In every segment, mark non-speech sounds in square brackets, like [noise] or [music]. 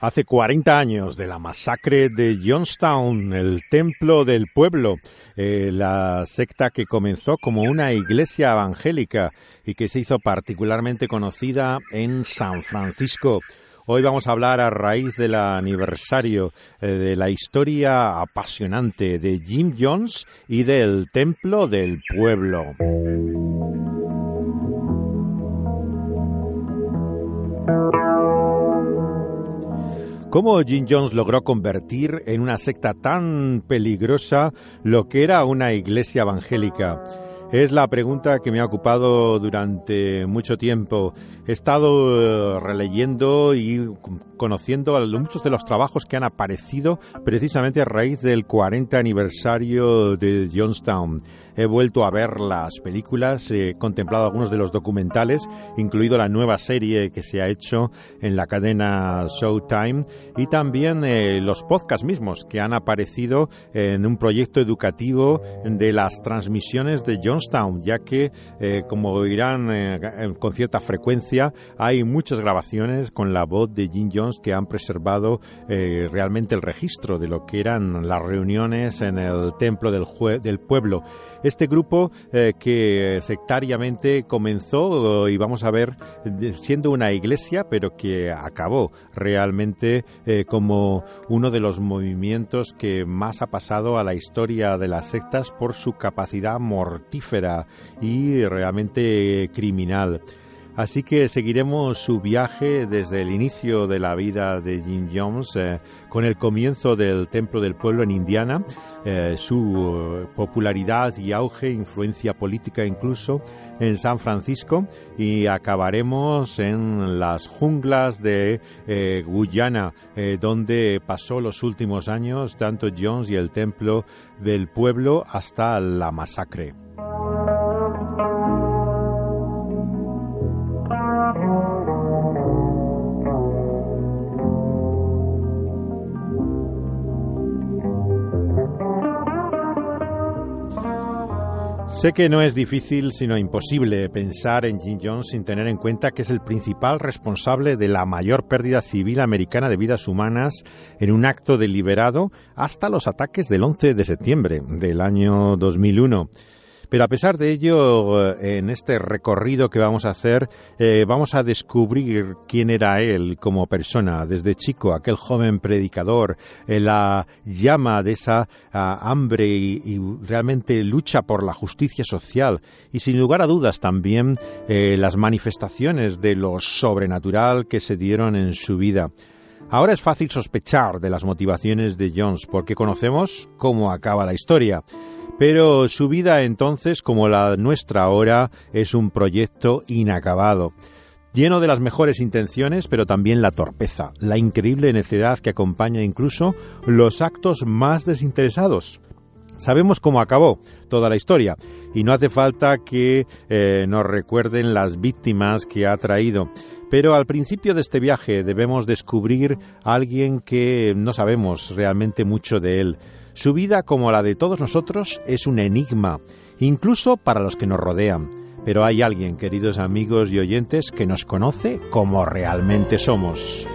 Hace 40 años de la masacre de Johnstown, el templo del pueblo, eh, la secta que comenzó como una iglesia evangélica y que se hizo particularmente conocida en San Francisco. Hoy vamos a hablar a raíz del aniversario eh, de la historia apasionante de Jim Jones y del templo del pueblo. ¿Cómo Jim Jones logró convertir en una secta tan peligrosa lo que era una iglesia evangélica? Es la pregunta que me ha ocupado durante mucho tiempo. He estado eh, releyendo y conociendo muchos de los trabajos que han aparecido precisamente a raíz del 40 aniversario de Johnstown. He vuelto a ver las películas, he contemplado algunos de los documentales, incluido la nueva serie que se ha hecho en la cadena Showtime y también eh, los podcasts mismos que han aparecido en un proyecto educativo de las transmisiones de Johnstown, ya que, eh, como oirán eh, con cierta frecuencia, hay muchas grabaciones con la voz de Jim Jones que han preservado realmente el registro de lo que eran las reuniones en el templo del, del pueblo. Este grupo eh, que sectariamente comenzó y vamos a ver siendo una iglesia, pero que acabó realmente eh, como uno de los movimientos que más ha pasado a la historia de las sectas por su capacidad mortífera y realmente criminal. Así que seguiremos su viaje desde el inicio de la vida de Jim Jones, eh, con el comienzo del Templo del Pueblo en Indiana, eh, su popularidad y auge, influencia política incluso en San Francisco y acabaremos en las junglas de eh, Guyana, donde pasó los últimos años tanto Jones y el Templo del Pueblo hasta la masacre. Sé que no es difícil, sino imposible, pensar en Jim Jones sin tener en cuenta que es el principal responsable de la mayor pérdida civil americana de vidas humanas en un acto deliberado hasta los ataques del 11 de septiembre del año 2001. Pero a pesar de ello, eh, en este recorrido que vamos a hacer, eh, vamos a descubrir quién era él como persona, desde chico, aquel joven predicador, eh, la llama de esa ah, hambre y, realmente lucha por la justicia social y sin lugar a dudas también las manifestaciones de lo sobrenatural que se dieron en su vida. Ahora es fácil sospechar de las motivaciones de Jones porque conocemos cómo acaba la historia. Pero su vida entonces, como la nuestra ahora, es un proyecto inacabado lleno de las mejores intenciones, pero también la torpeza, la increíble necedad que acompaña incluso los actos más desinteresados. Sabemos cómo acabó toda la historia y no hace falta que eh, nos recuerden las víctimas que ha traído. Pero al principio de este viaje debemos descubrir a alguien que no sabemos realmente mucho de él, su vida, como la de todos nosotros, es un enigma, incluso para los que nos rodean. Pero hay alguien, queridos amigos y oyentes, que nos conoce como realmente somos.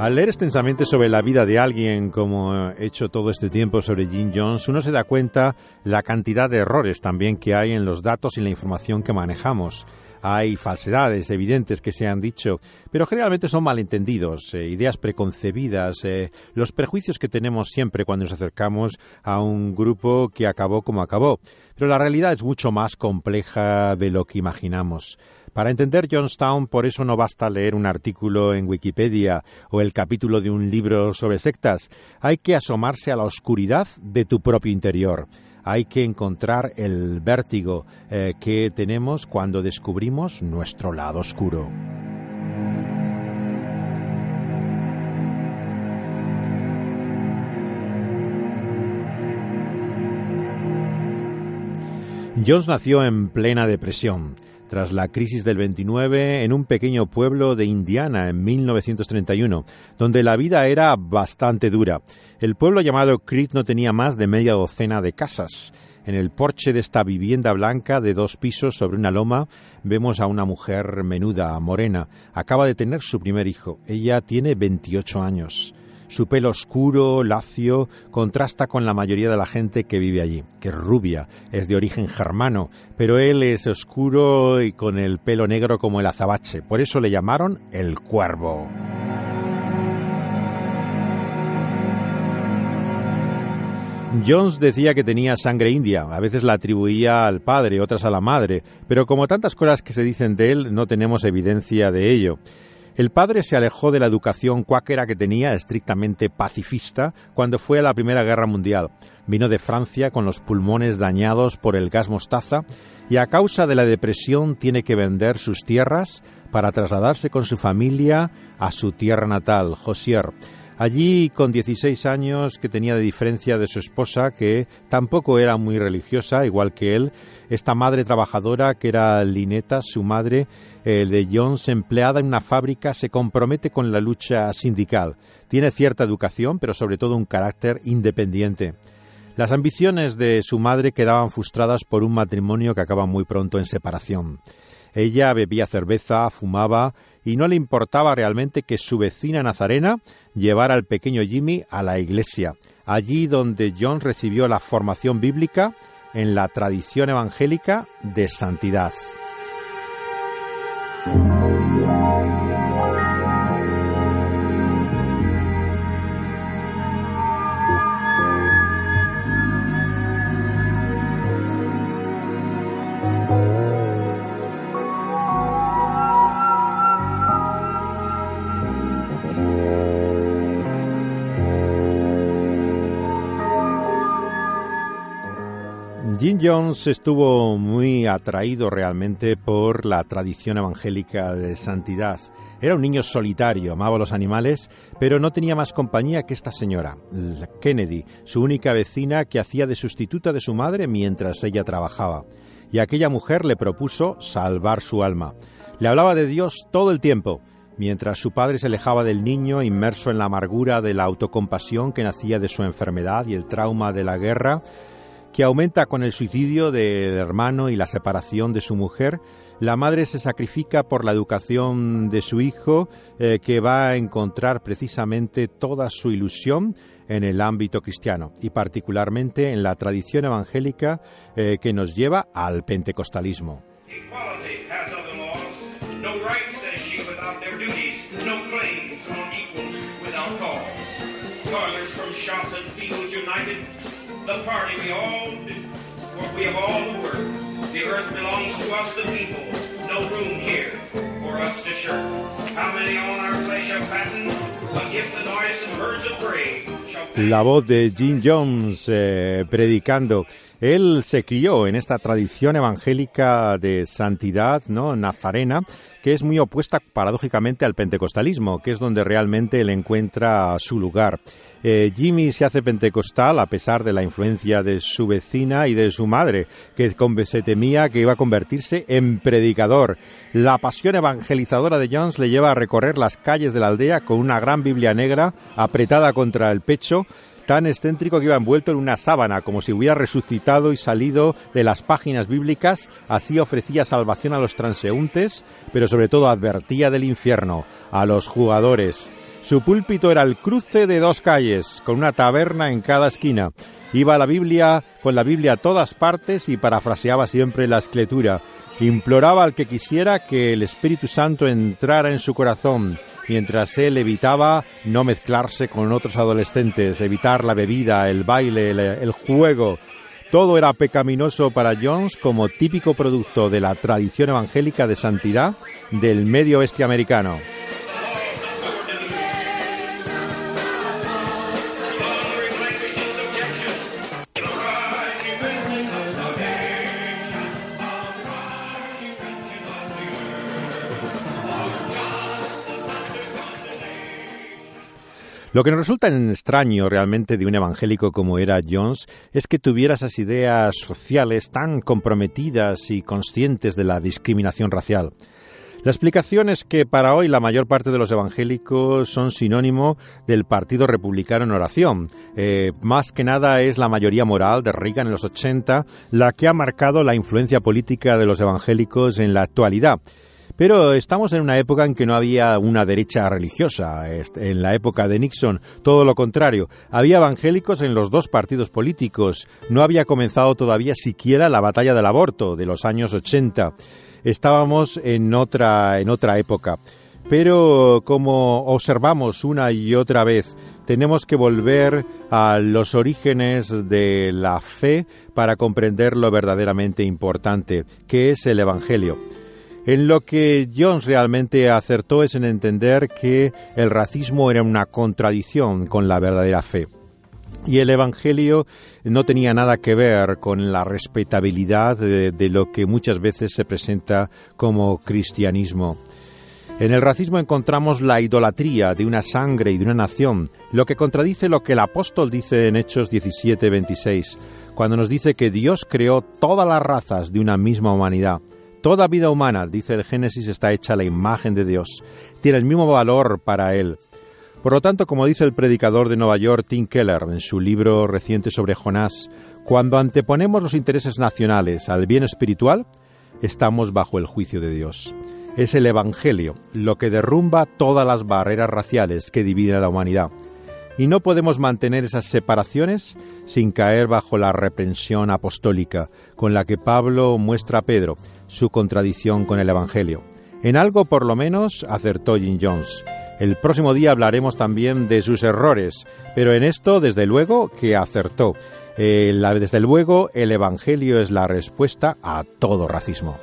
Al leer extensamente sobre la vida de alguien, como he hecho todo este tiempo sobre Jim Jones, uno se da cuenta la cantidad de errores también que hay en los datos y la información que manejamos. Hay falsedades evidentes que se han dicho, pero generalmente son malentendidos, eh, ideas preconcebidas, eh, los prejuicios que tenemos siempre cuando nos acercamos a un grupo que acabó como acabó. Pero la realidad es mucho más compleja de lo que imaginamos. Para entender Johnstown, por eso no basta leer un artículo en Wikipedia o el capítulo de un libro sobre sectas. Hay que asomarse a la oscuridad de tu propio interior hay que encontrar el vértigo eh, que tenemos cuando descubrimos nuestro lado oscuro. Jones nació en plena depresión tras la crisis del 29 en un pequeño pueblo de Indiana en 1931, donde la vida era bastante dura. El pueblo llamado Creed no tenía más de media docena de casas. En el porche de esta vivienda blanca de dos pisos sobre una loma vemos a una mujer menuda, morena. Acaba de tener su primer hijo. Ella tiene 28 años. Su pelo oscuro, lacio, contrasta con la mayoría de la gente que vive allí, que es rubia, es de origen germano, pero él es oscuro y con el pelo negro como el azabache. Por eso le llamaron el cuervo. Jones decía que tenía sangre india, a veces la atribuía al padre, otras a la madre, pero como tantas cosas que se dicen de él, no tenemos evidencia de ello. El padre se alejó de la educación cuáquera que tenía, estrictamente pacifista, cuando fue a la Primera Guerra Mundial. Vino de Francia con los pulmones dañados por el gas mostaza y a causa de la depresión tiene que vender sus tierras para trasladarse con su familia a su tierra natal, Josier. Allí, con 16 años, que tenía de diferencia de su esposa, que tampoco era muy religiosa, igual que él, esta madre trabajadora, que era Lineta, su madre, el de Jones, empleada en una fábrica, se compromete con la lucha sindical. Tiene cierta educación, pero sobre todo un carácter independiente. Las ambiciones de su madre quedaban frustradas por un matrimonio que acaba muy pronto en separación. Ella bebía cerveza, fumaba y no le importaba realmente que su vecina nazarena llevara al pequeño Jimmy a la iglesia, allí donde John recibió la formación bíblica en la tradición evangélica de santidad. Jones estuvo muy atraído realmente por la tradición evangélica de santidad. Era un niño solitario, amaba los animales, pero no tenía más compañía que esta señora, Kennedy, su única vecina que hacía de sustituta de su madre mientras ella trabajaba. Y aquella mujer le propuso salvar su alma. Le hablaba de Dios todo el tiempo, mientras su padre se alejaba del niño inmerso en la amargura de la autocompasión que nacía de su enfermedad y el trauma de la guerra, que aumenta con el suicidio del hermano y la separación de su mujer. La madre se sacrifica por la educación de su hijo, eh, que va a encontrar precisamente toda su ilusión en el ámbito cristiano y particularmente en la tradición evangélica eh, que nos lleva al pentecostalismo. The party we all do, we have all the. The earth belongs to us, the people. No room here for us to shirk. How many on our flesh? But if the noisome herds of prey La voz de Jim Jones eh, predicando. Él se crió en esta tradición evangélica de santidad, ¿no? Nazarena, que es muy opuesta paradójicamente al pentecostalismo, que es donde realmente él encuentra su lugar. Eh, Jimmy se hace pentecostal a pesar de la influencia de su vecina y de su madre, que se temía que iba a convertirse en predicador. La pasión evangelizadora de Jones le lleva a recorrer las calles de la aldea con una gran Biblia negra apretada contra el pecho, tan excéntrico que iba envuelto en una sábana, como si hubiera resucitado y salido de las páginas bíblicas, así ofrecía salvación a los transeúntes, pero sobre todo advertía del infierno a los jugadores. Su púlpito era el cruce de dos calles, con una taberna en cada esquina. Iba a la Biblia con la Biblia a todas partes y parafraseaba siempre la escritura. Imploraba al que quisiera que el Espíritu Santo entrara en su corazón, mientras él evitaba no mezclarse con otros adolescentes, evitar la bebida, el baile, el, juego. Todo era pecaminoso para Jones como típico producto de la tradición evangélica de santidad del medio oeste americano. Lo que nos resulta extraño realmente de un evangélico como era Jones es que tuviera esas ideas sociales tan comprometidas y conscientes de la discriminación racial. La explicación es que para hoy la mayor parte de los evangélicos son sinónimo del Partido Republicano en oración. Eh, más que nada es la mayoría moral de Reagan en los 80 la que ha marcado la influencia política de los evangélicos en la actualidad. Pero estamos en una época en que no había una derecha religiosa. En la época de Nixon, todo lo contrario. Había evangélicos en los dos partidos políticos. No había comenzado todavía siquiera la batalla del aborto de los años 80 estábamos en otra, en otra época. Pero como observamos una y otra vez, tenemos que volver a los orígenes de la fe para comprender lo verdaderamente importante, que es el Evangelio. En lo que Jones realmente acertó es en entender que el racismo era una contradicción con la verdadera fe. Y el Evangelio no tenía nada que ver con la respetabilidad de, lo que muchas veces se presenta como cristianismo. En el racismo encontramos la idolatría de una sangre y de una nación, lo que contradice lo que el apóstol dice en Hechos 17:26, cuando nos dice que Dios creó todas las razas de una misma humanidad. Toda vida humana, dice el Génesis, está hecha a la imagen de Dios, tiene el mismo valor para Él. Por lo tanto, como dice el predicador de Nueva York, Tim Keller, en su libro reciente sobre Jonás, cuando anteponemos los intereses nacionales al bien espiritual, estamos bajo el juicio de Dios. Es el Evangelio lo que derrumba todas las barreras raciales que dividen a la humanidad. Y no podemos mantener esas separaciones sin caer bajo la reprensión apostólica con la que Pablo muestra a Pedro su contradicción con el Evangelio. En algo por lo menos acertó Jim Jones. El próximo día hablaremos también de sus errores, pero en esto, desde luego, que acertó. Eh, desde luego, el Evangelio es la respuesta a todo racismo.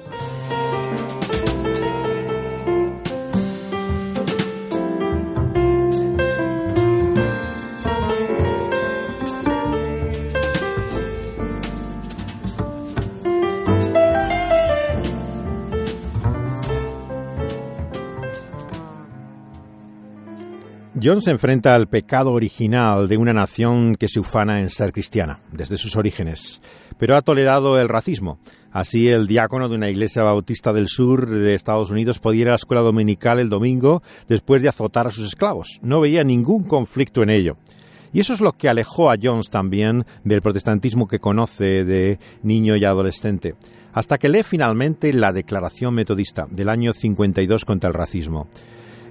John se enfrenta al pecado original de una nación que se ufana en ser cristiana, desde sus orígenes, pero ha tolerado el racismo. Así, el diácono de una iglesia bautista del sur de Estados Unidos podía ir a la escuela dominical el domingo después de azotar a sus esclavos. No veía ningún conflicto en ello. Y eso es lo que alejó a Jones también del protestantismo que conoce de niño y adolescente, hasta que lee finalmente la Declaración Metodista del año 52 contra el racismo.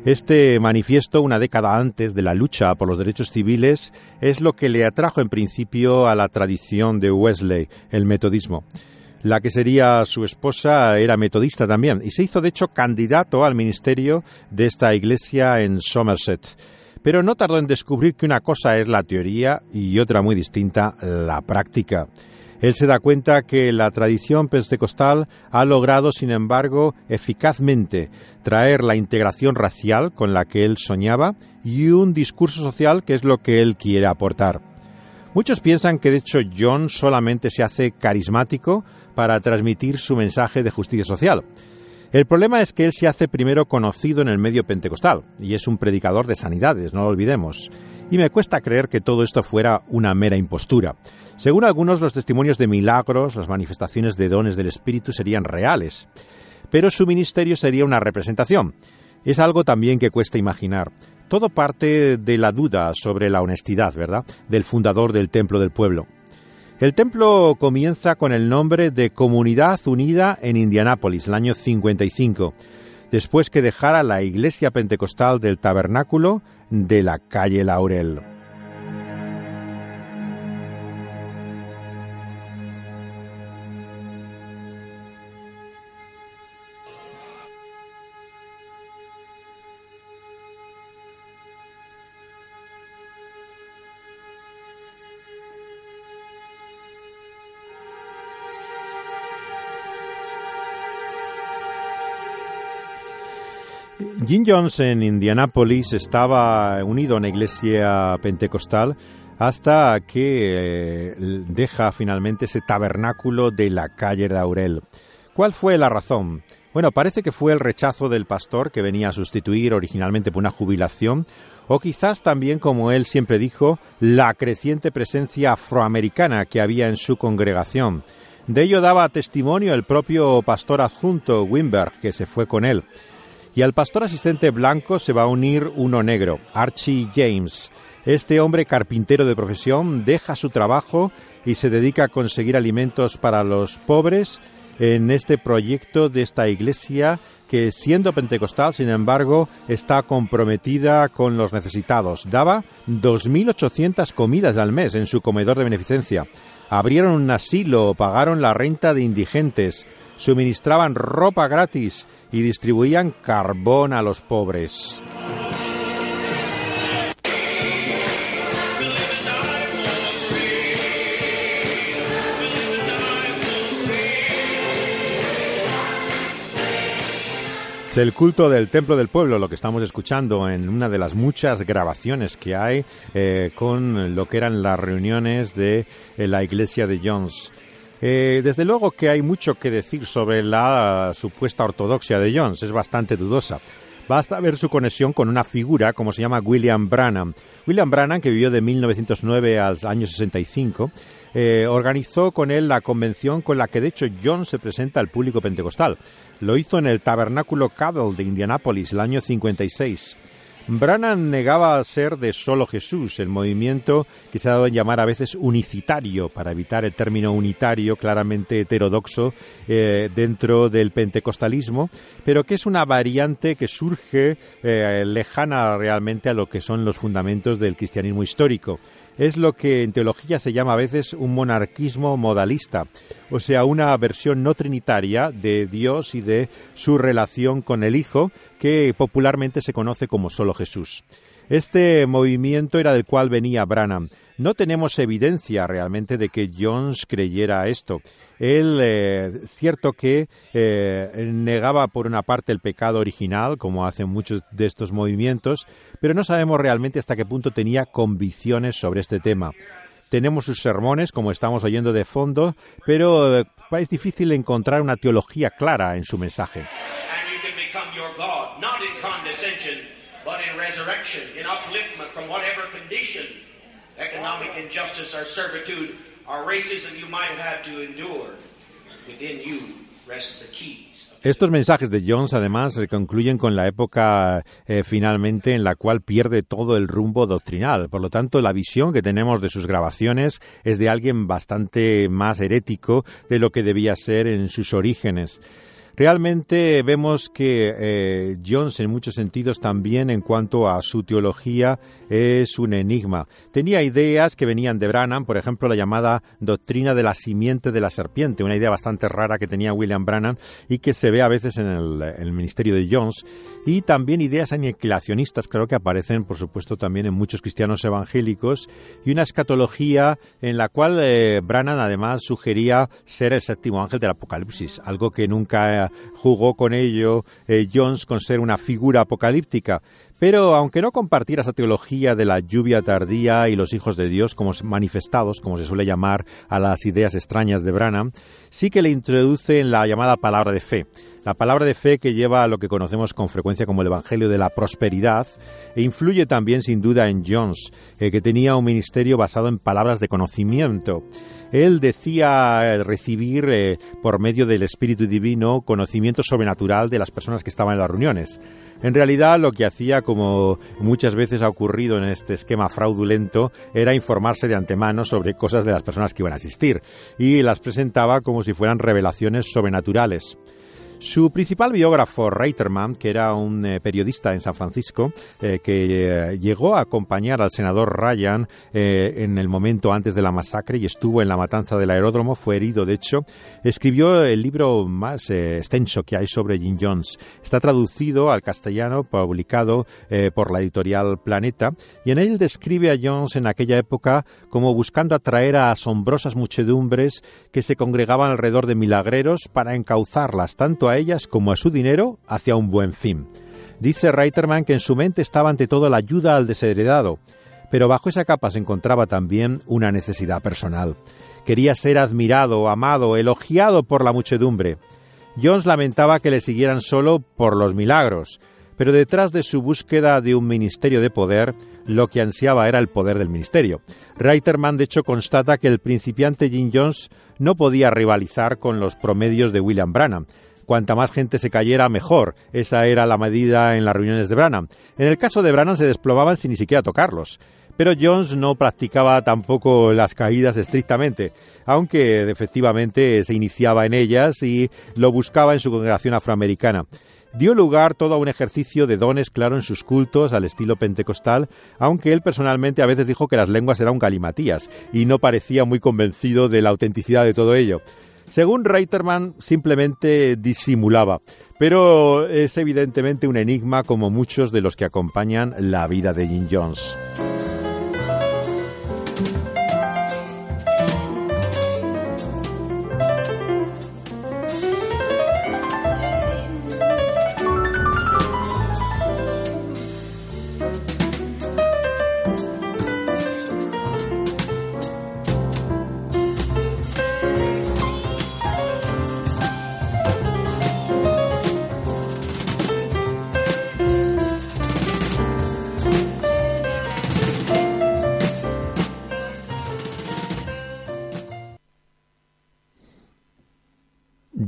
Este manifiesto, una década antes de la lucha por los derechos civiles, es lo que le atrajo en principio a la tradición de Wesley, el metodismo. La que sería su esposa era metodista también y se hizo de hecho candidato al ministerio de esta iglesia en Somerset. Pero no tardó en descubrir que una cosa es la teoría y otra muy distinta la práctica. Él se da cuenta que la tradición pentecostal ha logrado, sin embargo, eficazmente traer la integración racial con la que él soñaba y un discurso social que es lo que él quiere aportar. Muchos piensan que de hecho John solamente se hace carismático para transmitir su mensaje de justicia social. El problema es que él se hace primero conocido en el medio pentecostal y es un predicador de sanidades, no lo olvidemos y me cuesta creer que todo esto fuera una mera impostura. Según algunos, los testimonios de milagros, las manifestaciones de dones del Espíritu serían reales, pero su ministerio sería una representación. Es algo también que cuesta imaginar. Todo parte de la duda sobre la honestidad, ¿verdad?, del fundador del Templo del Pueblo. El templo comienza con el nombre de Comunidad Unida en Indianápolis, el año 55, después que dejara la iglesia pentecostal del tabernáculo de la calle Laurel. Jim Jones en Indianápolis estaba unido a una iglesia pentecostal hasta que eh, deja finalmente ese tabernáculo de la calle de Aurel. ¿Cuál fue la razón? Bueno, parece que fue el rechazo del pastor que venía a sustituir originalmente por una jubilación, o quizás también, como él siempre dijo, la creciente presencia afroamericana que había en su congregación. De ello daba testimonio el propio pastor adjunto Wimberg, que se fue con él. Y al pastor asistente blanco se va a unir uno negro, Archie James. Este hombre carpintero de profesión deja su trabajo y se dedica a conseguir alimentos para los pobres en este proyecto de esta iglesia que siendo pentecostal, sin embargo, está comprometida con los necesitados. Daba 2.800 comidas al mes en su comedor de beneficencia. Abrieron un asilo, pagaron la renta de indigentes, suministraban ropa gratis y distribuían carbón a los pobres. el culto del Templo del Pueblo, lo que estamos escuchando en una de las muchas grabaciones que hay eh, con lo que eran las reuniones de eh, la iglesia de Jones. Eh, desde luego que hay mucho que decir sobre la supuesta ortodoxia de Jones, es bastante dudosa. Basta ver su conexión con una figura como se llama William Branham. William Branham, que vivió de 1909 al año 65, eh, organizó con él la convención con la que de hecho John se presenta al público pentecostal. Lo hizo en el Tabernáculo Cadell de Indianápolis el año 56. Branham negaba ser de solo Jesús, el movimiento que se ha dado en llamar a veces unicitario, para evitar el término unitario claramente heterodoxo eh, dentro del pentecostalismo, pero que es una variante que surge eh, lejana realmente a lo que son los fundamentos del cristianismo histórico es lo que en teología se llama a veces un monarquismo modalista, o sea, una versión no trinitaria de Dios y de su relación con el Hijo, que popularmente se conoce como solo Jesús. Este movimiento era del cual venía Branham. No tenemos evidencia realmente de que Jones creyera esto. Él, eh, cierto que eh, negaba por una parte el pecado original, como hacen muchos de estos movimientos, pero no sabemos realmente hasta qué punto tenía convicciones sobre este tema. Tenemos sus sermones, como estamos oyendo de fondo, pero es eh, difícil encontrar una teología clara en su mensaje. but in resurrection, in upliftment from whatever condition, economic injustice or servitude or racism you might have had to endure. Within you rest the keys. Estos mensajes de Jones además se concluyen con la época eh, finalmente en la cual pierde todo el rumbo doctrinal. Por lo tanto, la visión que tenemos de sus grabaciones es de alguien bastante más herético de lo que debía ser en sus orígenes. Realmente vemos que eh, Jones en muchos sentidos también en cuanto a su teología es un enigma. Tenía ideas que venían de Branham, por ejemplo la llamada doctrina de la simiente de la serpiente, una idea bastante rara que tenía William Branham y que se ve a veces en el, ministerio de Jones, y también ideas aniquilacionistas, creo que aparecen por supuesto también en muchos cristianos evangélicos, y una escatología en la cual eh, Branham además sugería ser el séptimo ángel del Apocalipsis, algo que nunca jugó con ello eh, Jones con ser una figura apocalíptica. Pero aunque no compartiera esa teología de la lluvia tardía y los hijos de Dios como manifestados, como se suele llamar a las ideas extrañas de Branham, sí que le introduce en la llamada palabra de fe. La palabra de fe que lleva a lo que conocemos con frecuencia como el Evangelio de la Prosperidad e influye también sin duda en Jones, eh, que tenía un ministerio basado en palabras de conocimiento. Él decía eh, recibir eh, por medio del Espíritu Divino conocimiento sobrenatural de las personas que estaban en las reuniones. En realidad lo que hacía, como muchas veces ha ocurrido en este esquema fraudulento, era informarse de antemano sobre cosas de las personas que iban a asistir y las presentaba como si fueran revelaciones sobrenaturales. Su principal biógrafo, Reiterman, que era un eh, periodista en San Francisco, eh, que eh, llegó a acompañar al senador Ryan en el momento antes de la masacre y estuvo en la matanza del aeródromo, fue herido de hecho, escribió el libro más extenso que hay sobre Jim Jones. Está traducido al castellano, publicado por la editorial Planeta, y en él describe a Jones en aquella época como buscando atraer a asombrosas muchedumbres que se congregaban alrededor de milagreros para encauzarlas tanto a ellas como a su dinero hacia un buen fin. Dice Reiterman que en su mente estaba ante todo la ayuda al desheredado, pero bajo esa capa se encontraba también una necesidad personal. Quería ser admirado, amado, elogiado por la muchedumbre. Jones lamentaba que le siguieran solo por los milagros, pero detrás de su búsqueda de un ministerio de poder, lo que ansiaba era el poder del ministerio. Reiterman, de hecho, constata que el principiante Jim Jones no podía rivalizar con los promedios de William Branham, cuanta más gente se cayera, mejor. Esa era la medida en las reuniones de Branham. En el caso de Branham se desplomaban sin ni siquiera tocarlos. Pero Jones no practicaba tampoco las caídas estrictamente, aunque efectivamente se iniciaba en ellas y lo buscaba en su congregación afroamericana dio lugar todo a un ejercicio de dones claro en sus cultos al estilo pentecostal, aunque él personalmente a veces dijo que las lenguas eran un galimatías y no parecía muy convencido de la autenticidad de todo ello. Según Reiterman, simplemente disimulaba, pero es evidentemente un enigma como muchos de los que acompañan la vida de Jim Jones.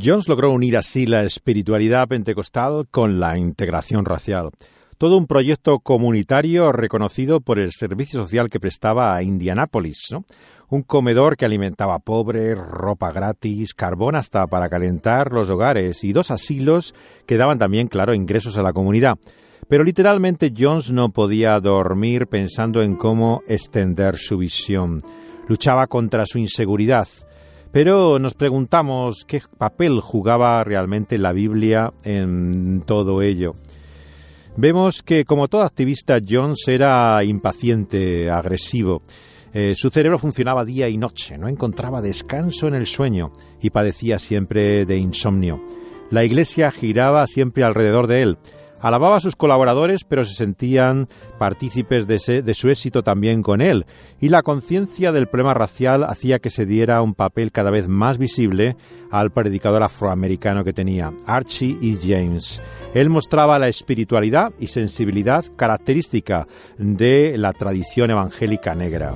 Jones logró unir así la espiritualidad pentecostal con la integración racial. Todo un proyecto comunitario reconocido por el servicio social que prestaba a Indianápolis. Un comedor que alimentaba pobres, ropa gratis, carbón hasta para calentar los hogares y dos asilos que daban también, claro, ingresos a la comunidad. Pero literalmente Jones no podía dormir pensando en cómo extender su visión. Luchaba contra su inseguridad pero nos preguntamos qué papel jugaba realmente la Biblia en todo ello. Vemos que, como todo activista, Jones era impaciente, agresivo. Eh, su cerebro funcionaba día y noche, no encontraba descanso en el sueño y padecía siempre de insomnio. La iglesia giraba siempre alrededor de él, Alababa a sus colaboradores, pero se sentían partícipes de, su éxito también con él, y la conciencia del problema racial hacía que se diera un papel cada vez más visible al predicador afroamericano que tenía, Archie E. James. Él mostraba la espiritualidad y sensibilidad característica de la tradición evangélica negra.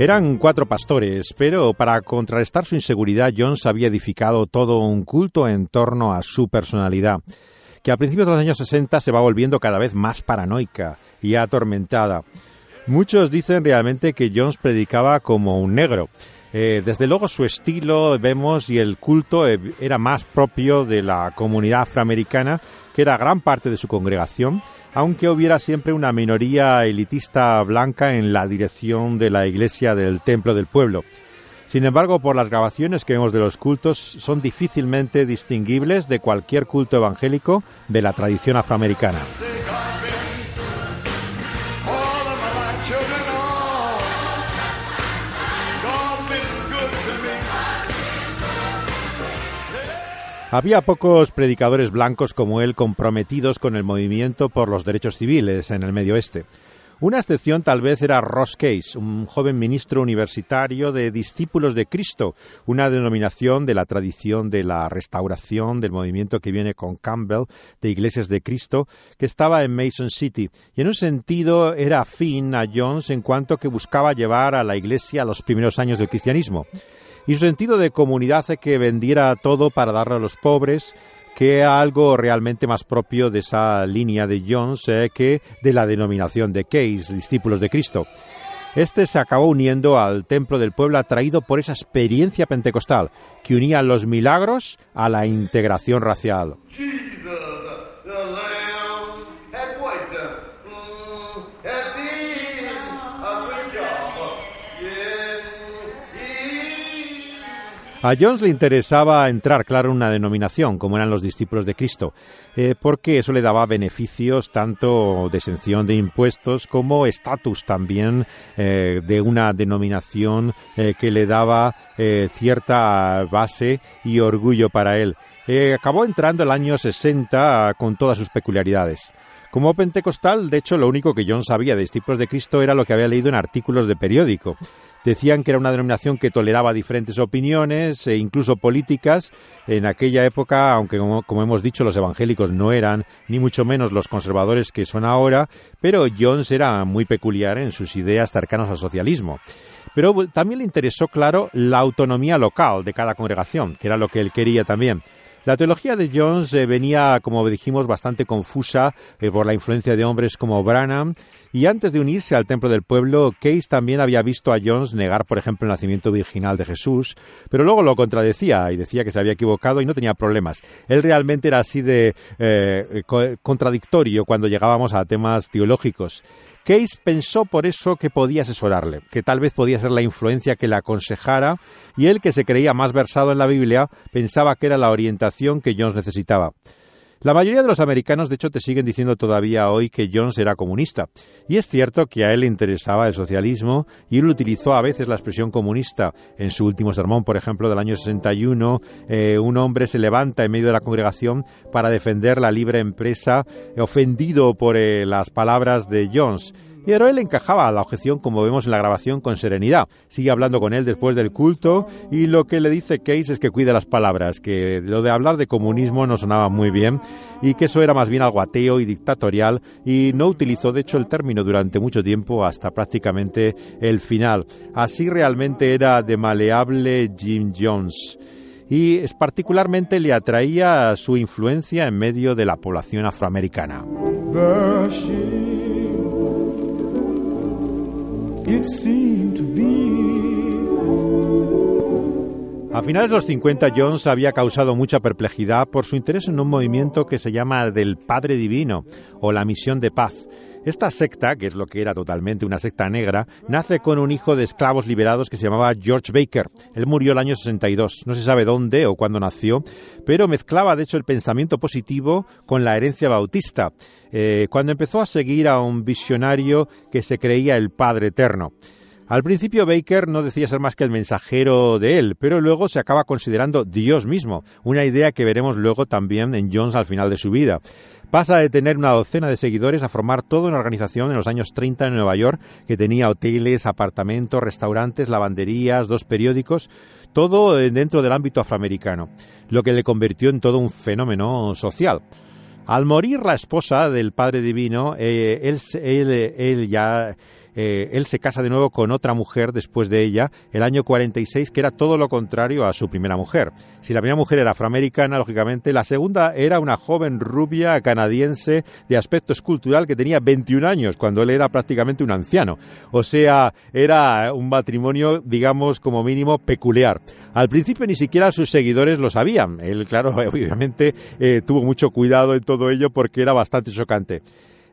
Eran cuatro pastores, pero para contrarrestar su inseguridad, Jones había edificado todo un culto en torno a su personalidad, que a principios de los años 60 se va volviendo cada vez más paranoica y atormentada. Muchos dicen realmente que Jones predicaba como un negro. Eh, desde luego su estilo, vemos, y el culto eh, era más propio de la comunidad afroamericana, que era gran parte de su congregación, aunque hubiera siempre una minoría elitista blanca en la dirección de la iglesia del templo del pueblo. Sin embargo, por las grabaciones que vemos de los cultos, son difícilmente distinguibles de cualquier culto evangélico de la tradición afroamericana. Había pocos predicadores blancos como él comprometidos con el movimiento por los derechos civiles en el Medio Oeste. Una excepción tal vez era Ross Case, un joven ministro universitario de Discípulos de Cristo, una denominación de la tradición de la restauración del movimiento que viene con Campbell de Iglesias de Cristo, que estaba en Mason City, y en un sentido era afín a Jones en cuanto que buscaba llevar a la Iglesia a los primeros años del cristianismo y su sentido de comunidad hace que vendiera todo para darle a los pobres, que algo realmente más propio de esa línea de Jones eh, que de la denominación de Case, discípulos de Cristo. Este se acabó uniendo al templo del pueblo atraído por esa experiencia pentecostal que unía los milagros a la integración racial. A Jones le interesaba entrar, claro, en una denominación, como eran los discípulos de Cristo, eh, porque eso le daba beneficios tanto de exención de impuestos como estatus también eh, de una denominación eh, que le daba cierta base y orgullo para él. acabó entrando el año 60 con todas sus peculiaridades. Como pentecostal, de hecho, lo único que John sabía de discípulos de Cristo era lo que había leído en artículos de periódico. Decían que era una denominación que toleraba diferentes opiniones e incluso políticas. En aquella época, aunque como, hemos dicho, los evangélicos no eran ni mucho menos los conservadores que son ahora, pero Jones era muy peculiar en sus ideas cercanas al socialismo. Pero también le interesó, claro, la autonomía local de cada congregación, que era lo que él quería también. La teología de Jones eh, venía, como dijimos, bastante confusa eh, por la influencia de hombres como Branham, y antes de unirse al templo del pueblo, Case también había visto a Jones negar, por ejemplo, el nacimiento virginal de Jesús, pero luego lo contradecía y decía que se había equivocado y no tenía problemas. Él realmente era así de eh, contradictorio cuando llegábamos a temas teológicos. Case pensó por eso que podía asesorarle, que tal vez podía ser la influencia que le aconsejara, y él, que se creía más versado en la Biblia, pensaba que era la orientación que Jones necesitaba. La mayoría de los americanos, de hecho, te siguen diciendo todavía hoy que Jones era comunista. Y es cierto que a él le interesaba el socialismo y él utilizó a veces la expresión comunista. En su último sermón, por ejemplo, del año 61, eh, un hombre se levanta en medio de la congregación para defender la libre empresa, ofendido por eh, las palabras de Jones. Pero él encajaba a la objeción, como vemos en la grabación, con serenidad. Sigue hablando con él después del culto y lo que le dice Case es que cuide las palabras, que lo de hablar de comunismo no sonaba muy bien y que eso era más bien algo ateo y dictatorial y no utilizó de hecho el término durante mucho tiempo hasta prácticamente el final. Así realmente era de maleable Jim Jones y es particularmente le atraía su influencia en medio de la población afroamericana. A finales de los 50, Jones había causado mucha perplejidad por su interés en un movimiento que se llama del Padre Divino o la Misión de Paz esta secta, que es lo que era totalmente una secta negra, nace con un hijo de esclavos liberados que se llamaba George Baker. Él murió el año 62. No se sabe dónde o cuándo nació, pero mezclaba de hecho el pensamiento positivo con la herencia bautista, eh, cuando empezó a seguir a un visionario que se creía el Padre Eterno. Al principio Baker no decía ser más que el mensajero de él, pero luego se acaba considerando Dios mismo, una idea que veremos luego también en Jones al final de su vida. Pasa de tener una docena de seguidores a formar toda una organización en los años 30 en Nueva York que tenía hoteles, apartamentos, restaurantes, lavanderías, dos periódicos, todo dentro del ámbito afroamericano, lo que le convirtió en todo un fenómeno social. Al morir la esposa del Padre Divino, eh, él, él, él ya eh, él se casa de nuevo con otra mujer después de ella, el año 46, que era todo lo contrario a su primera mujer. Si la primera mujer era afroamericana, lógicamente, la segunda era una joven rubia canadiense de aspecto escultural que tenía 21 años, cuando él era prácticamente un anciano. O sea, era un matrimonio, digamos, como mínimo peculiar. Al principio ni siquiera sus seguidores lo sabían. Él, claro, [laughs] obviamente eh, tuvo mucho cuidado en todo ello porque era bastante chocante.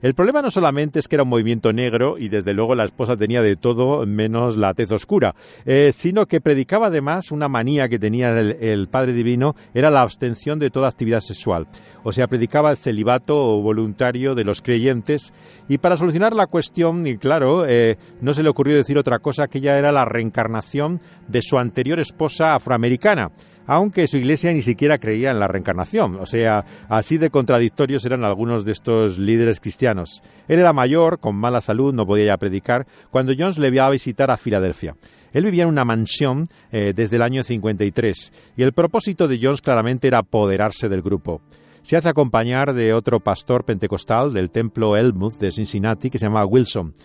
El problema no solamente es que era un movimiento negro y desde luego la esposa tenía de todo menos la tez oscura, eh, sino que predicaba además una manía que tenía el, Padre Divino, era la abstención de toda actividad sexual. O sea, predicaba el celibato voluntario de los creyentes y para solucionar la cuestión, y claro, eh, no se le ocurrió decir otra cosa que ella era la reencarnación de su anterior esposa afroamericana aunque su iglesia ni siquiera creía en la reencarnación. O sea, así de contradictorios eran algunos de estos líderes cristianos. Él era mayor, con mala salud, no podía ya predicar, cuando Jones le vio a visitar a Filadelfia. Él vivía en una mansión eh, desde el año 53 y el propósito de Jones claramente era apoderarse del grupo se hace acompañar de otro pastor pentecostal del templo Elmuth de Cincinnati que se llama Wilson.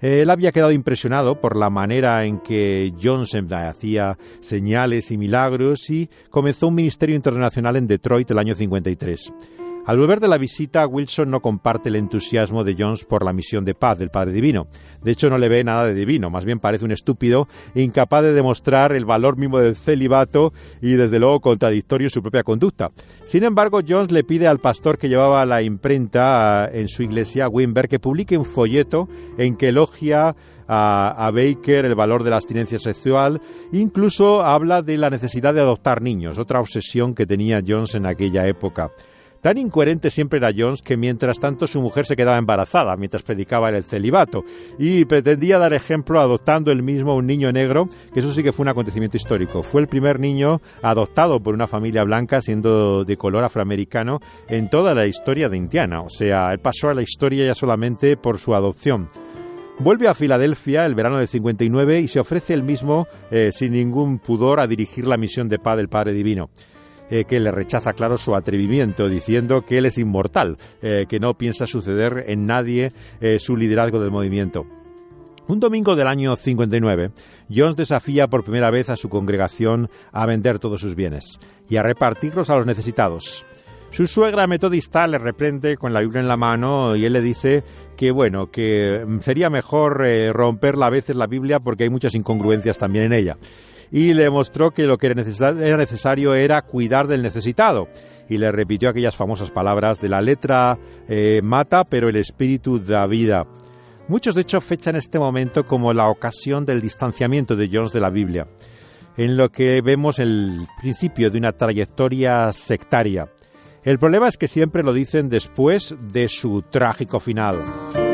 Él había quedado impresionado por la manera en que Johnson hacía señales y milagros y comenzó un ministerio internacional en Detroit el año 53. Al volver de la visita, Wilson no comparte el entusiasmo de Jones por la misión de paz del Padre Divino. De hecho, no le ve nada de divino, más bien parece un estúpido, incapaz de demostrar el valor mismo del celibato y, desde luego, contradictorio en su propia conducta. Sin embargo, Jones le pide al pastor que llevaba la imprenta en su iglesia, Wimber, que publique un folleto en que elogia a, a, Baker el valor de la abstinencia sexual, incluso habla de la necesidad de adoptar niños, otra obsesión que tenía Jones en aquella época. Tan incoherente siempre era Jones que mientras tanto su mujer se quedaba embarazada mientras predicaba el celibato y pretendía dar ejemplo adoptando él mismo un niño negro, que eso sí que fue un acontecimiento histórico. Fue el primer niño adoptado por una familia blanca siendo de color afroamericano en toda la historia de Indiana. O sea, él pasó a la historia ya solamente por su adopción. Vuelve a Filadelfia el verano del 59 y se ofrece él mismo, eh, sin ningún pudor, a dirigir la misión de paz del Padre Divino. Eh, que le rechaza, claro, su atrevimiento, diciendo que él es inmortal, eh, que no piensa suceder en nadie eh, su liderazgo del movimiento. Un domingo del año 59, Jones desafía por primera vez a su congregación a vender todos sus bienes y a repartirlos a los necesitados. Su suegra metodista le reprende con la Biblia en la mano y él le dice que bueno, que sería mejor romperla a veces la Biblia porque hay muchas incongruencias también en ella y le mostró que lo que era necesario era cuidar del necesitado. Y le repitió aquellas famosas palabras de la letra eh, mata, pero el espíritu da vida. Muchos de hecho fechan este momento como la ocasión del distanciamiento de Jones de la Biblia, en lo que vemos el principio de una trayectoria sectaria. El problema es que siempre lo dicen después de su trágico final.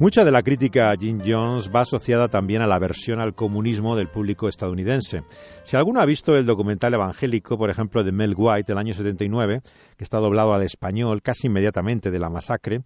Mucha de la crítica a Jim Jones va asociada también a la aversión al comunismo del público estadounidense. Si alguno ha visto el documental evangélico, por ejemplo, de Mel White del año 79, que está doblado al español casi inmediatamente de la masacre,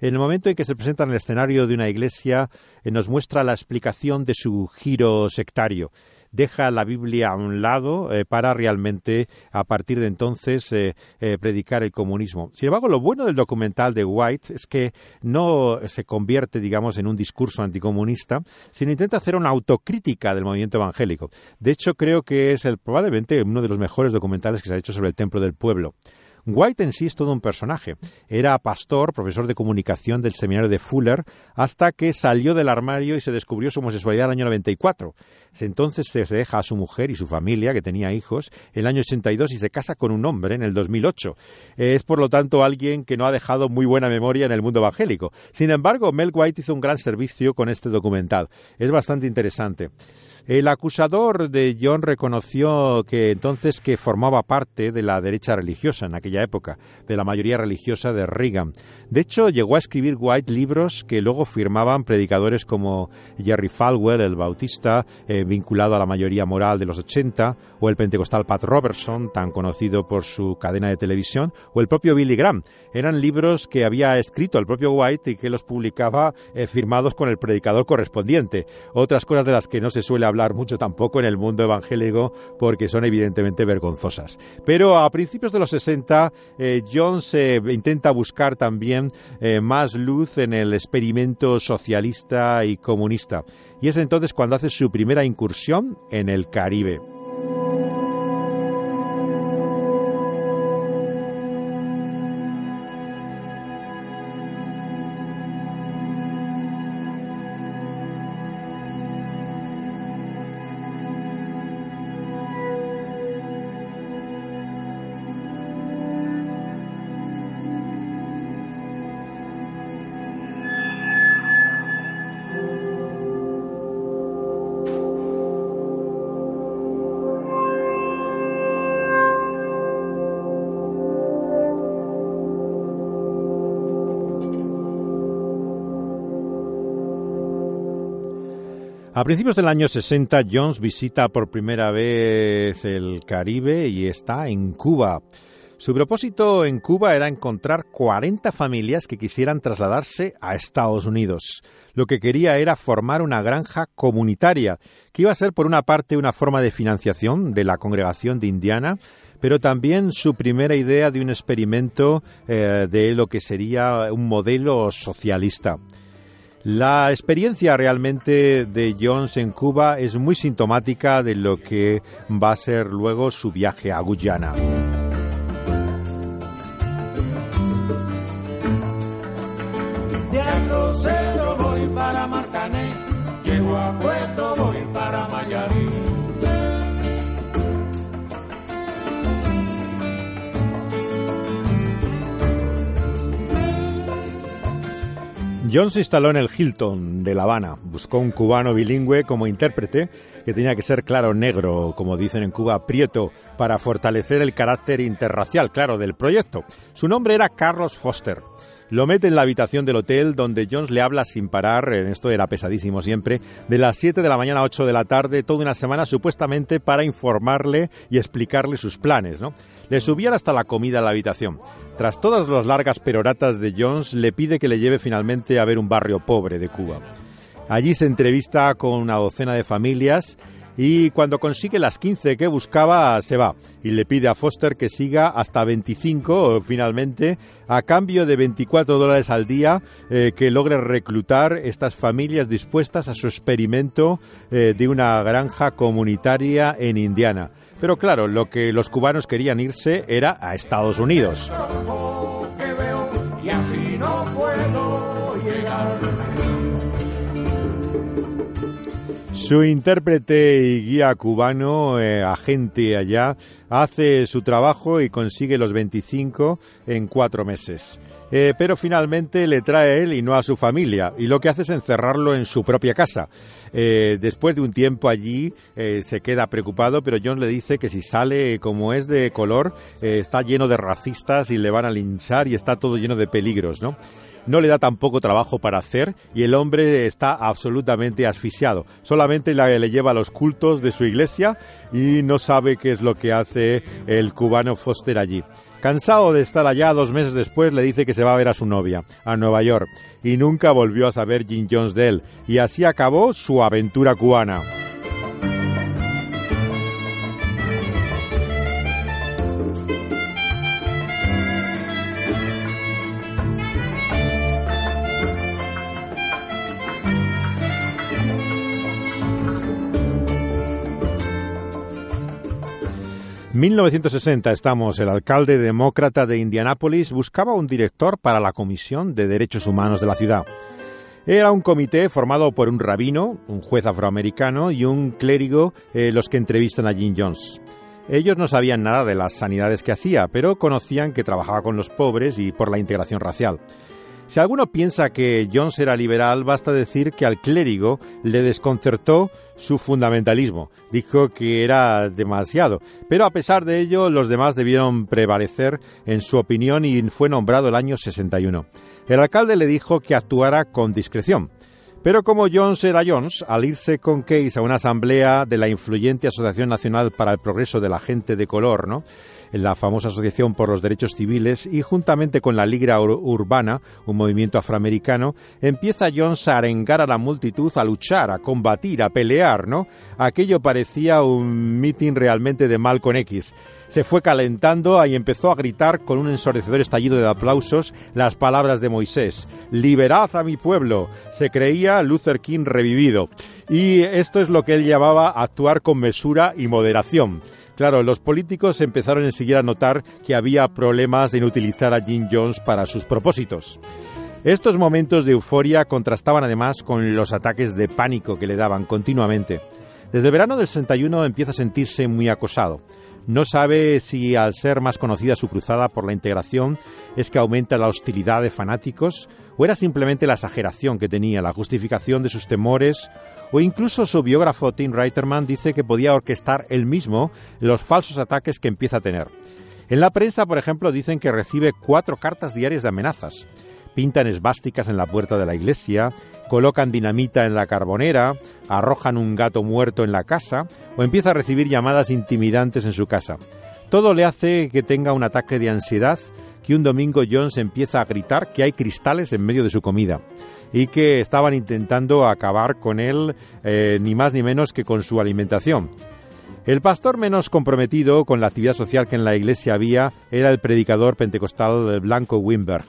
en el momento en que se presenta en el escenario de una iglesia, eh, nos muestra la explicación de su giro sectario deja la Biblia a un lado eh, para realmente a partir de entonces eh, eh, predicar el comunismo. Sin embargo, lo bueno del documental de White es que no se convierte, digamos, en un discurso anticomunista, sino intenta hacer una autocrítica del movimiento evangélico. De hecho, creo que es probablemente uno de los mejores documentales que se ha hecho sobre el templo del pueblo. White en sí es todo un personaje. Era pastor, profesor de comunicación del seminario de Fuller, hasta que salió del armario y se descubrió su homosexualidad en el año 94. Entonces se deja a su mujer y su familia, que tenía hijos, en el año 82 y se casa con un hombre en el 2008. Es, por lo tanto, alguien que no ha dejado muy buena memoria en el mundo evangélico. Sin embargo, Mel White hizo un gran servicio con este documental. Es bastante interesante. El acusador de John reconoció que entonces que formaba parte de la derecha religiosa en aquella época, de la mayoría religiosa de Reagan. De hecho, llegó a escribir White libros que luego firmaban predicadores como Jerry Falwell, el bautista, eh, vinculado a la mayoría moral de los 80, o el pentecostal Pat Robertson, tan conocido por su cadena de televisión, o el propio Billy Graham. Eran libros que había escrito el propio White y que los publicaba eh, firmados con el predicador correspondiente. Otras cosas de las que no se suele hablar hablar mucho tampoco en el mundo evangélico porque son evidentemente vergonzosas. Pero a principios de los 60, eh, John se intenta buscar también eh, más luz en el experimento socialista y comunista. Y es entonces cuando hace su primera incursión en el Caribe. A principios del año 60, Jones visita por primera vez el Caribe y está en Cuba. Su propósito en Cuba era encontrar 40 familias que quisieran trasladarse a Estados Unidos. Lo que quería era formar una granja comunitaria, que iba a ser por una parte una forma de financiación de la congregación de Indiana, pero también su primera idea de un experimento eh, de lo que sería un modelo socialista. La experiencia realmente de Jones en Cuba es muy sintomática de lo que va a ser luego su viaje a Guyana. Llego a voy para. John se instaló en el Hilton de La Habana. Buscó un cubano bilingüe como intérprete, que tenía que ser claro negro, como dicen en Cuba, prieto, para fortalecer el carácter interracial, claro, del proyecto. Su nombre era Carlos Foster. Lo mete en la habitación del hotel donde Jones le habla sin parar, esto era pesadísimo siempre, de las 7 de la mañana a 8 de la tarde, toda una semana supuestamente para informarle y explicarle sus planes, ¿no? Le subían hasta la comida a la habitación. Tras todas las largas peroratas de Jones, le pide que le lleve finalmente a ver un barrio pobre de Cuba. Allí se entrevista con una docena de familias y cuando consigue las 15 que buscaba se va y le pide a Foster que siga hasta 25 finalmente a cambio de 24 dólares al día eh, que logre reclutar estas familias dispuestas a su experimento eh, de una granja comunitaria en Indiana. Pero claro, lo que los cubanos querían irse era a Estados Unidos. Su intérprete y guía cubano, eh, agente allá, hace su trabajo y consigue los 25 en cuatro meses. Eh, pero finalmente le trae él y no a su familia, y lo que hace es encerrarlo en su propia casa. Eh, después de un tiempo allí se queda preocupado, pero John le dice que si sale como es de color, está lleno de racistas y le van a linchar y está todo lleno de peligros, ¿no? no le da tampoco trabajo para hacer y el hombre está absolutamente asfixiado. Solamente le lleva a los cultos de su iglesia y no sabe qué es lo que hace el cubano Foster allí. Cansado de estar allá, dos meses después le dice que se va a ver a su novia, a Nueva York, y nunca volvió a saber Jim Jones de él, y así acabó su aventura cubana. 1960 estamos. El alcalde demócrata de Indianápolis buscaba un director para la Comisión de Derechos Humanos de la ciudad. Era un comité formado por un rabino, un juez afroamericano y un clérigo eh, los que entrevistan a Jim Jones. Ellos no sabían nada de las sanidades que hacía, pero conocían que trabajaba con los pobres y por la integración racial. Si alguno piensa que Jones era liberal, basta decir que al clérigo le desconcertó su fundamentalismo. Dijo que era demasiado. Pero a pesar de ello, los demás debieron prevalecer en su opinión y fue nombrado el año 61. El alcalde le dijo que actuara con discreción. Pero como Jones era Jones, al irse con Case a una asamblea de la influyente Asociación Nacional para el Progreso de la Gente de Color, ¿no? La famosa Asociación por los Derechos Civiles y juntamente con la Liga Urbana, un movimiento afroamericano, empieza Jones a arengar a la multitud a luchar, a combatir, a pelear, ¿no? Aquello parecía un meeting realmente de mal con X. Se fue calentando y empezó a gritar con un ensordecedor estallido de aplausos las palabras de Moisés. Liberad a mi pueblo. Se creía Luther King revivido. Y esto es lo que él llamaba actuar con mesura y moderación. Claro, los políticos empezaron enseguida a notar que había problemas en utilizar a Jim Jones para sus propósitos. Estos momentos de euforia contrastaban además con los ataques de pánico que le daban continuamente. Desde el verano del 61 empieza a sentirse muy acosado. No sabe si al ser más conocida su cruzada por la integración es que aumenta la hostilidad de fanáticos o era simplemente la exageración que tenía, la justificación de sus temores o incluso su biógrafo Tim Reiterman dice que podía orquestar él mismo los falsos ataques que empieza a tener. En la prensa, por ejemplo, dicen que recibe cuatro cartas diarias de amenazas. Pintan esvásticas en la puerta de la iglesia, colocan dinamita en la carbonera, arrojan un gato muerto en la casa o empieza a recibir llamadas intimidantes en su casa. Todo le hace que tenga un ataque de ansiedad que un domingo Jones empieza a gritar que hay cristales en medio de su comida y que estaban intentando acabar con él eh, ni más ni menos que con su alimentación. El pastor menos comprometido con la actividad social que en la iglesia había era el predicador pentecostal Blanco Wimber.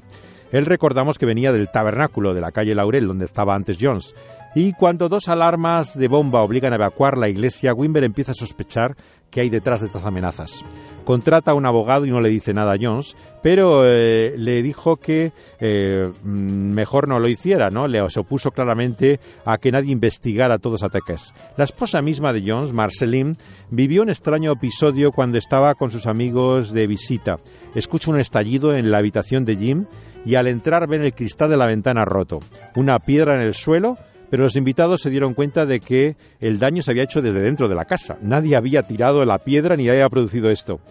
Él recordamos que venía del tabernáculo de la calle Laurel, donde estaba antes Jones. Y cuando dos alarmas de bomba obligan a evacuar la iglesia, Wimber empieza a sospechar que hay detrás de estas amenazas contrata a un abogado y no le dice nada a Jones, pero eh, le dijo que eh, mejor no lo hiciera, ¿no? Le se opuso claramente a que nadie investigara todos los ataques. La esposa misma de Jones, Marceline, vivió un extraño episodio cuando estaba con sus amigos de visita. Escucha un estallido en la habitación de Jim y al entrar ven el cristal de la ventana roto, una piedra en el suelo, pero los invitados se dieron cuenta de que el daño se había hecho desde dentro de la casa. Nadie había tirado la piedra ni había producido esto.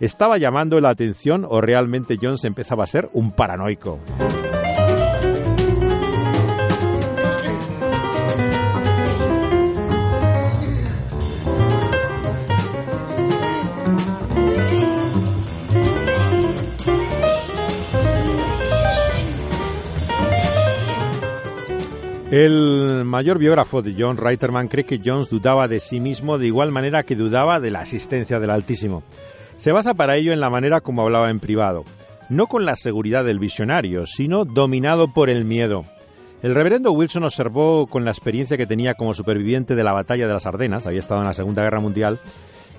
¿Estaba llamando la atención o realmente Jones empezaba a ser un paranoico? El mayor biógrafo de John Reiterman cree que Jones dudaba de sí mismo de igual manera que dudaba de la asistencia del Altísimo. Se basa para ello en la manera como hablaba en privado, no con la seguridad del visionario, sino dominado por el miedo. El reverendo Wilson observó con la experiencia que tenía como superviviente de la batalla de las Ardenas, había estado en la Segunda Guerra Mundial,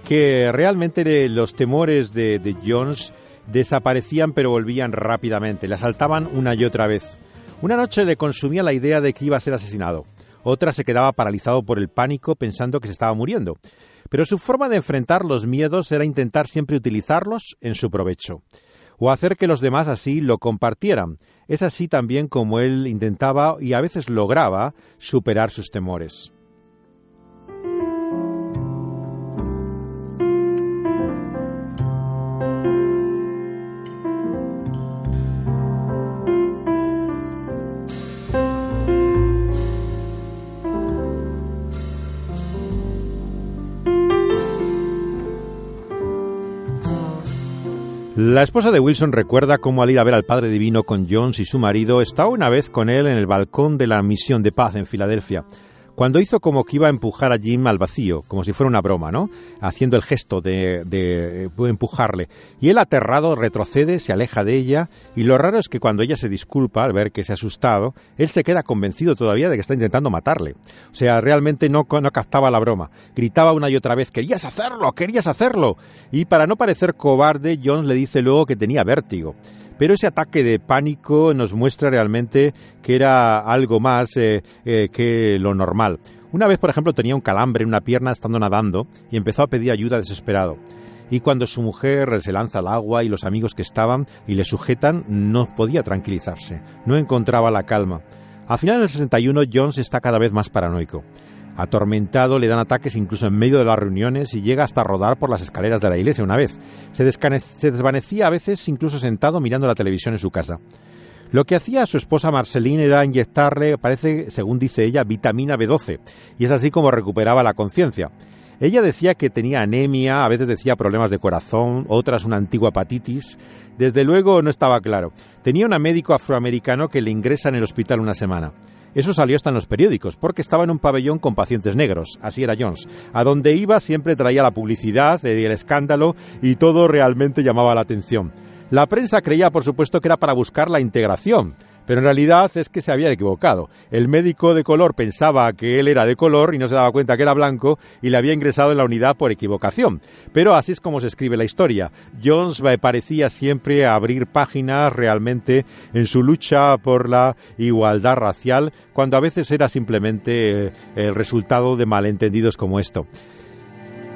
que realmente los temores de, de Jones desaparecían pero volvían rápidamente, le asaltaban una y otra vez. Una noche le consumía la idea de que iba a ser asesinado. Otra se quedaba paralizado por el pánico pensando que se estaba muriendo. Pero su forma de enfrentar los miedos era intentar siempre utilizarlos en su provecho, o hacer que los demás así lo compartieran. Es así también como él intentaba y a veces lograba superar sus temores. La esposa de Wilson recuerda cómo al ir a ver al Padre Divino con Jones y su marido, estaba una vez con él en el balcón de la Misión de Paz en Filadelfia cuando hizo como que iba a empujar a Jim al vacío, como si fuera una broma, ¿no? Haciendo el gesto de, de, eh, empujarle. Y él aterrado retrocede, se aleja de ella, y lo raro es que cuando ella se disculpa al ver que se ha asustado, él se queda convencido todavía de que está intentando matarle. O sea, realmente no, no captaba la broma. Gritaba una y otra vez, querías hacerlo, querías hacerlo. Y para no parecer cobarde, Jones le dice luego que tenía vértigo. Pero ese ataque de pánico nos muestra realmente que era algo más eh, eh, que lo normal. Una vez, por ejemplo, tenía un calambre en una pierna estando nadando y empezó a pedir ayuda desesperado. Y cuando su mujer se lanza al agua y los amigos que estaban y le sujetan, no podía tranquilizarse, no encontraba la calma. A finales del 61, Jones está cada vez más paranoico. Atormentado, le dan ataques incluso en medio de las reuniones y llega hasta rodar por las escaleras de la iglesia una vez. Se, desvanecía a veces incluso sentado mirando la televisión en su casa. Lo que hacía su esposa Marceline era inyectarle, parece, según dice ella, vitamina B12, y es así como recuperaba la conciencia. Ella decía que tenía anemia, a veces decía problemas de corazón, otras una antigua hepatitis. Desde luego no estaba claro. Tenía un médico afroamericano que le ingresa en el hospital una semana. Eso salió hasta en los periódicos, porque estaba en un pabellón con pacientes negros, así era Jones. A donde iba siempre traía la publicidad, y el escándalo, y todo realmente llamaba la atención. La prensa creía, por supuesto, que era para buscar la integración, pero en realidad es que se había equivocado. El médico de color pensaba que él era de color y no se daba cuenta que era blanco y le había ingresado en la unidad por equivocación. Pero así es como se escribe la historia. Jones parecía siempre abrir páginas realmente en su lucha por la igualdad racial, cuando a veces era simplemente eh, el resultado de malentendidos como esto.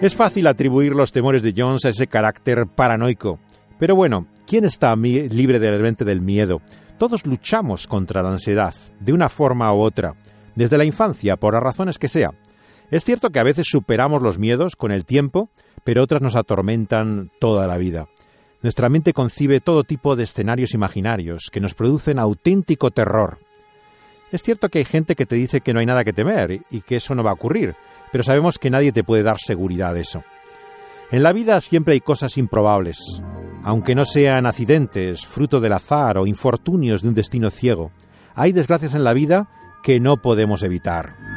Es fácil atribuir los temores de Jones a ese carácter paranoico. Pero bueno, ¿quién está libre de repente del miedo? Todos luchamos contra la ansiedad, de una forma u otra, desde la infancia, por las razones que sea. Es cierto que a veces superamos los miedos con el tiempo, pero otras nos atormentan toda la vida. Nuestra mente concibe todo tipo de escenarios imaginarios que nos producen auténtico terror. Es cierto que hay gente que te dice que no hay nada que temer y que eso no va a ocurrir, pero sabemos que nadie te puede dar seguridad de eso. En la vida siempre hay cosas improbables, aunque no sean accidentes, fruto del azar o infortunios de un destino ciego. Hay desgracias en la vida que no podemos evitar.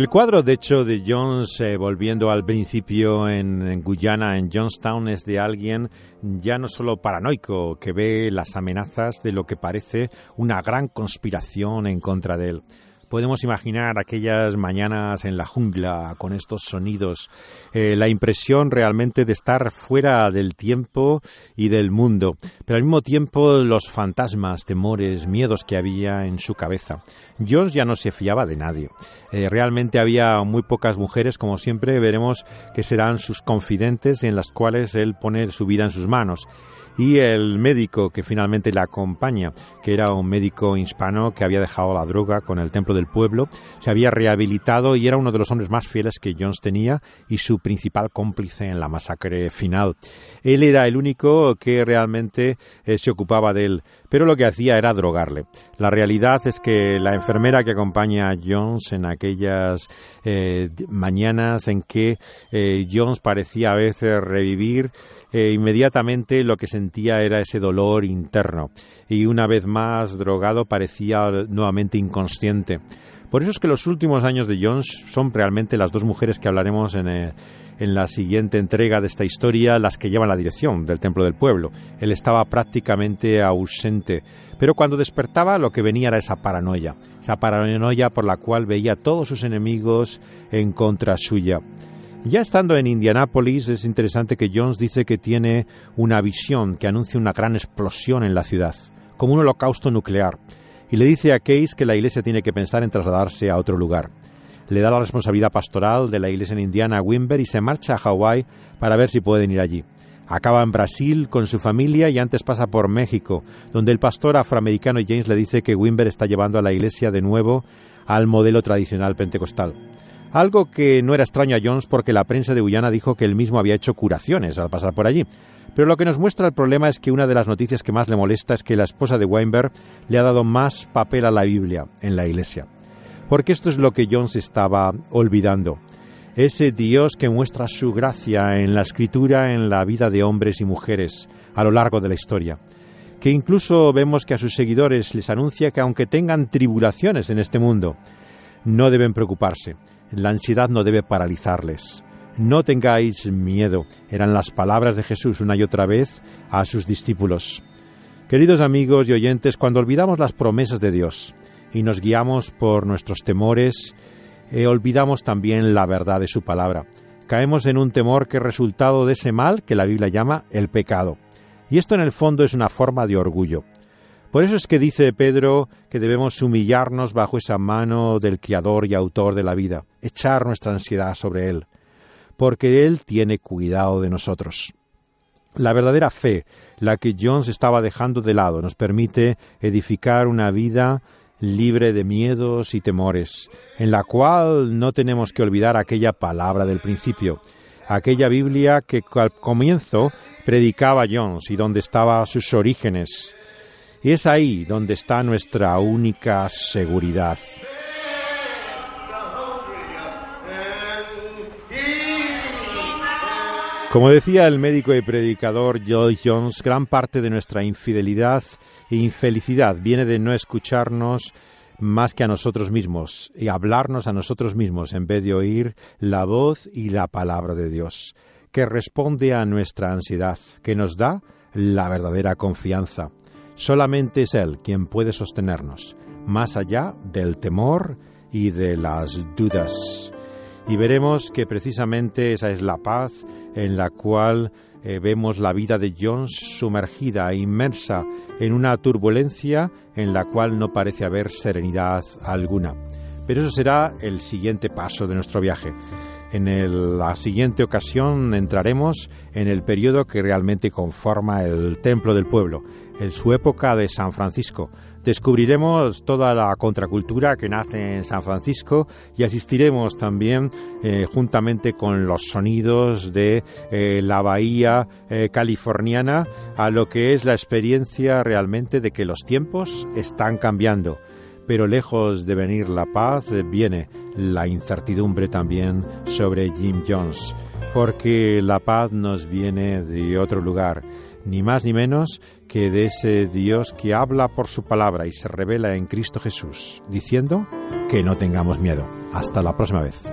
El cuadro, de hecho, de Jones, eh, volviendo al principio en, Guyana, en Johnstown, es de alguien ya no solo paranoico, que ve las amenazas de lo que parece una gran conspiración en contra de él. Podemos imaginar aquellas mañanas en la jungla con estos sonidos, eh, la impresión realmente de estar fuera del tiempo y del mundo, pero al mismo tiempo los fantasmas, temores, miedos que había en su cabeza. Jones ya no se fiaba de nadie. Eh, realmente había muy pocas mujeres, como siempre veremos que serán sus confidentes en las cuales él pone su vida en sus manos y el médico que finalmente le acompaña, que era un médico hispano que había dejado la droga con el templo del pueblo, se había rehabilitado y era uno de los hombres más fieles que Jones tenía y su principal cómplice en la masacre final. Él era el único que realmente eh, se ocupaba de él, pero lo que hacía era drogarle. La realidad es que la enfermera que acompaña a Jones en aquellas eh, mañanas en que eh, Jones parecía a veces revivir, eh, inmediatamente lo que sentía era ese dolor interno y una vez más drogado parecía nuevamente inconsciente. Por eso es que los últimos años de Jones son realmente las dos mujeres que hablaremos en, eh, en la siguiente entrega de esta historia, las que llevan la dirección del Templo del Pueblo. Él estaba prácticamente ausente, pero cuando despertaba lo que venía era esa paranoia, esa paranoia por la cual veía a todos sus enemigos en contra suya. Ya estando en Indianápolis, es interesante que Jones dice que tiene una visión que anuncia una gran explosión en la ciudad, como un holocausto nuclear, y le dice a Case que la iglesia tiene que pensar en trasladarse a otro lugar. Le da la responsabilidad pastoral de la iglesia en Indiana a Wimber y se marcha a Hawái para ver si pueden ir allí. Acaba en Brasil con su familia y antes pasa por México, donde el pastor afroamericano James le dice que Wimber está llevando a la iglesia de nuevo al modelo tradicional pentecostal. Algo que no era extraño a Jones porque la prensa de Guyana dijo que él mismo había hecho curaciones al pasar por allí. Pero lo que nos muestra el problema es que una de las noticias que más le molesta es que la esposa de Weinberg le ha dado más papel a la Biblia en la iglesia. Porque esto es lo que Jones estaba olvidando. Ese Dios que muestra su gracia en la escritura, en la vida de hombres y mujeres a lo largo de la historia. Que incluso vemos que a sus seguidores les anuncia que aunque tengan tribulaciones en este mundo, no deben preocuparse, la ansiedad no debe paralizarles. No tengáis miedo, eran las palabras de Jesús una y otra vez a sus discípulos. Queridos amigos y oyentes, cuando olvidamos las promesas de Dios y nos guiamos por nuestros temores, eh, olvidamos también la verdad de su palabra. Caemos en un temor que es resultado de ese mal que la Biblia llama el pecado. Y esto en el fondo es una forma de orgullo. Por eso es que dice Pedro que debemos humillarnos bajo esa mano del Creador y Autor de la vida, echar nuestra ansiedad sobre Él, porque Él tiene cuidado de nosotros. La verdadera fe, la que Jones estaba dejando de lado, nos permite edificar una vida libre de miedos y temores, en la cual no tenemos que olvidar aquella palabra del principio, aquella Biblia que al comienzo predicaba Jones y donde estaban sus orígenes, y es ahí donde está nuestra única seguridad. Como decía el médico y predicador Joy Jones, gran parte de nuestra infidelidad e infelicidad viene de no escucharnos más que a nosotros mismos y hablarnos a nosotros mismos en vez de oír la voz y la palabra de Dios, que responde a nuestra ansiedad, que nos da la verdadera confianza. Solamente es Él quien puede sostenernos, más allá del temor y de las dudas. Y veremos que precisamente esa es la paz en la cual eh, vemos la vida de Jones sumergida e inmersa en una turbulencia en la cual no parece haber serenidad alguna. Pero eso será el siguiente paso de nuestro viaje. En la siguiente ocasión entraremos en el periodo que realmente conforma el templo del pueblo, en su época de San Francisco. Descubriremos toda la contracultura que nace en San Francisco y asistiremos también eh, juntamente con los sonidos de eh, la bahía eh, californiana a lo que es la experiencia realmente de que los tiempos están cambiando pero lejos de venir la paz, viene la incertidumbre también sobre Jim Jones, porque la paz nos viene de otro lugar, ni más ni menos que de ese Dios que habla por su palabra y se revela en Cristo Jesús, diciendo que no tengamos miedo. Hasta la próxima vez.